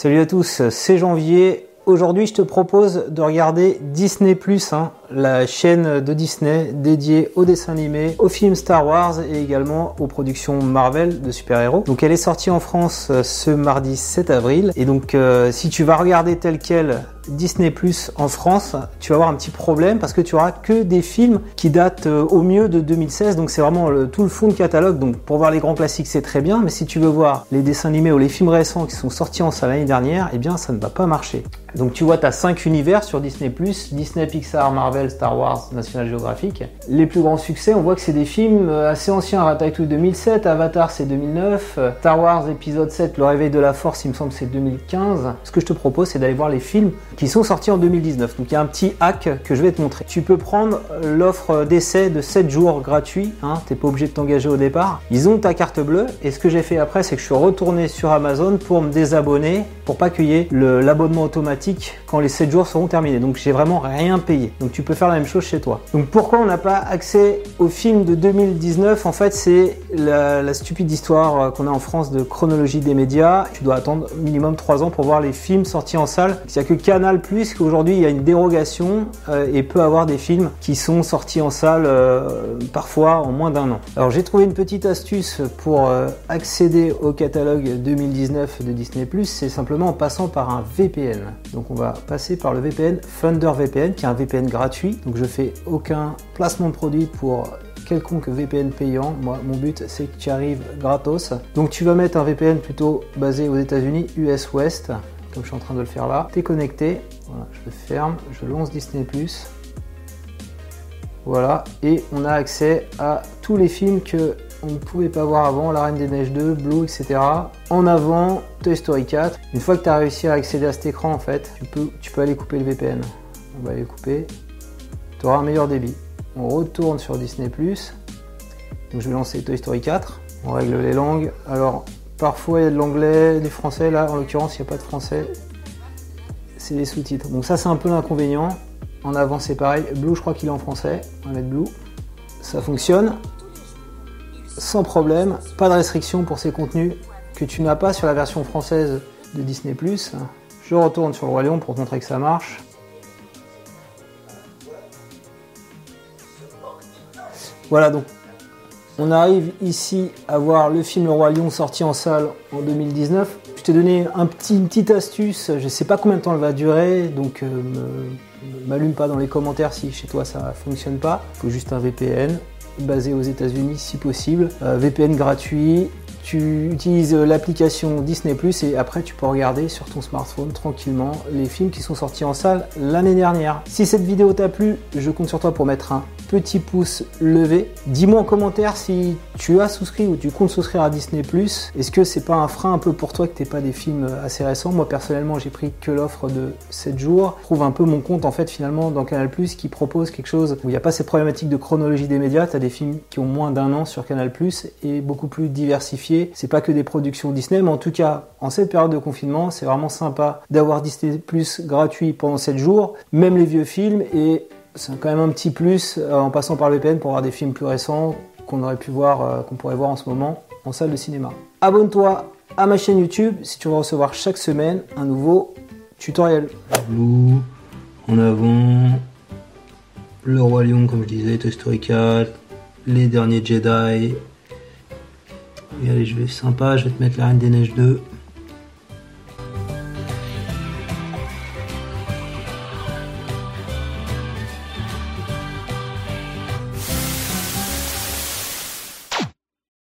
Salut à tous, c'est Janvier. Aujourd'hui, je te propose de regarder Disney Plus, la chaîne de Disney dédiée aux dessins animés, aux films Star Wars et également aux productions Marvel de super-héros. Donc, elle est sortie en France euh, ce mardi 7 avril. Et donc, euh, si tu vas regarder tel quel Disney Plus en France, tu vas avoir un petit problème parce que tu auras que des films qui datent euh, au mieux de 2016. Donc c'est vraiment tout le fond de catalogue. Donc pour voir les grands classiques, c'est très bien. Mais si tu veux voir les dessins animés ou les films récents qui sont sortis en salle l'année dernière, eh bien ça ne va pas marcher. Donc tu vois, tu as 5 univers sur Disney Plus Disney, Pixar, Marvel, Star Wars, National Geographic. Les plus grands succès, on voit que c'est des films euh, assez anciens. Ratatouille 2007, Avatar c'est 2009, euh, Star Wars épisode 7, Le réveil de la force, il me semble c'est 2015. Ce que je te propose, c'est d'aller voir les films qui sont sortis en 2019. Donc il y a un petit hack que je vais te montrer. Tu peux prendre l'offre d'essai de 7 jours gratuit, hein, t'es pas obligé de t'engager au départ. Ils ont ta carte bleue et ce que j'ai fait après c'est que je suis retourné sur Amazon pour me désabonner pour pas qu'il l'abonnement automatique quand les 7 jours seront terminés. Donc j'ai vraiment rien payé. Donc tu faire la même chose chez toi. Donc pourquoi on n'a pas accès au film de 2019 En fait c'est la, stupide histoire qu'on a en France de chronologie des médias. Tu dois attendre minimum 3 ans pour voir les films sortis en salle. Il n'y a que Canal plus qu'aujourd'hui il y a une dérogation euh, et peut avoir des films qui sont sortis en salle euh, parfois en moins d'un an. Alors j'ai trouvé une petite astuce pour euh, accéder au catalogue 2019 de Disney ⁇ c'est simplement en passant par un VPN. Donc on va passer par le VPN Thunder VPN qui est un VPN gratuit. Donc je fais aucun placement de produit pour quelconque VPN payant. Moi, mon but, c'est que tu arrives gratos. Donc, tu vas mettre un VPN plutôt basé aux États-Unis, US West comme je suis en train de le faire là. T'es connecté, voilà, je ferme, je lance Disney+. Voilà, et on a accès à tous les films que on ne pouvait pas voir avant, La Reine des Neiges 2, Blue, etc. En avant, Toy Story 4. Une fois que tu as réussi à accéder à cet écran, en fait, tu peux, tu peux aller couper le VPN. On va aller couper. Tu auras un meilleur débit. On retourne sur Disney+. Donc je vais lancer Toy Story 4. On règle les langues. Alors, Parfois il y a de l'anglais, du français. Là, en l'occurrence, il n'y a pas de français. C'est les sous-titres. Donc ça, c'est un peu l'inconvénient. En avant, c'est pareil. Blue, je crois qu'il est en français. On va mettre Blue. Ça fonctionne sans problème. Pas de restriction pour ces contenus que tu n'as pas sur la version française de Disney+. Je retourne sur le Roi Lion pour te montrer que ça marche. Voilà, donc on arrive ici à voir le film Le Roi Lion sorti en salle en 2019. Je t'ai donné une petite astuce, je ne sais pas combien de temps elle va durer, donc euh, m'allume pas dans les commentaires si chez toi ça fonctionne pas. Il faut juste un VPN basé aux États-Unis si possible. Euh, VPN gratuit, tu utilises l'application Disney Plus et après tu peux regarder sur ton smartphone tranquillement les films qui sont sortis en salle l'année dernière. Si cette vidéo t'a plu, je compte sur toi pour mettre un petit pouce levé. Dis-moi en commentaire si tu as souscrit ou tu comptes souscrire à Disney Plus. Est-ce que c'est pas un frein un peu pour toi que t'aies pas des films assez récents? Moi personnellement j'ai pris que l'offre de 7 jours. Je trouve un peu mon compte en fait finalement dans Canal Plus qui propose quelque chose où il n'y a pas ces problématiques de chronologie des médias. Tu as des films qui ont moins d'un an sur Canal Plus et beaucoup plus diversifiés. C'est pas que des productions Disney, mais en tout cas en cette période de confinement c'est vraiment sympa d'avoir Disney Plus gratuit pendant 7 jours, même les vieux films et c'est quand même un petit plus euh, en passant par le VPN pour voir des films plus récents qu'on aurait pu voir, euh, qu'on pourrait voir en ce moment en salle de cinéma. Abonne-toi à ma chaîne YouTube si tu veux recevoir chaque semaine un nouveau tutoriel. En avant, le Roi Lion comme je disais, Toy Story 4, les derniers Jedi. Allez, je vais sympa, je vais te mettre la Reine des Neiges 2.